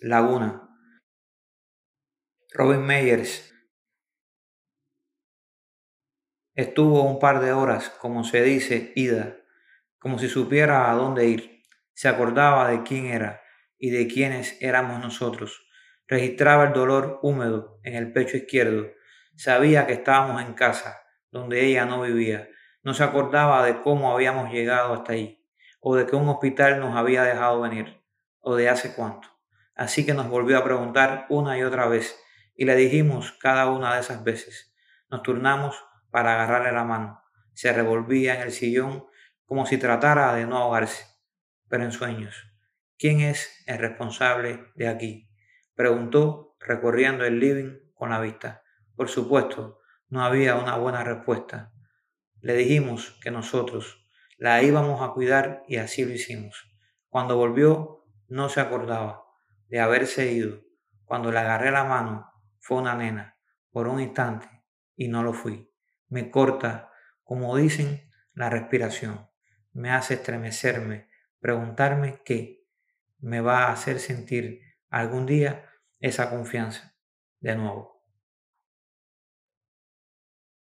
Laguna. Robin Meyers estuvo un par de horas, como se dice, ida, como si supiera a dónde ir. Se acordaba de quién era y de quiénes éramos nosotros. Registraba el dolor húmedo en el pecho izquierdo. Sabía que estábamos en casa, donde ella no vivía. No se acordaba de cómo habíamos llegado hasta allí, o de que un hospital nos había dejado venir, o de hace cuánto. Así que nos volvió a preguntar una y otra vez, y le dijimos cada una de esas veces. Nos turnamos para agarrarle la mano. Se revolvía en el sillón como si tratara de no ahogarse, pero en sueños. ¿Quién es el responsable de aquí? Preguntó, recorriendo el living con la vista. Por supuesto, no había una buena respuesta. Le dijimos que nosotros la íbamos a cuidar y así lo hicimos. Cuando volvió, no se acordaba de haberse ido. Cuando le agarré la mano, fue una nena, por un instante, y no lo fui. Me corta, como dicen, la respiración. Me hace estremecerme, preguntarme qué me va a hacer sentir algún día esa confianza de nuevo.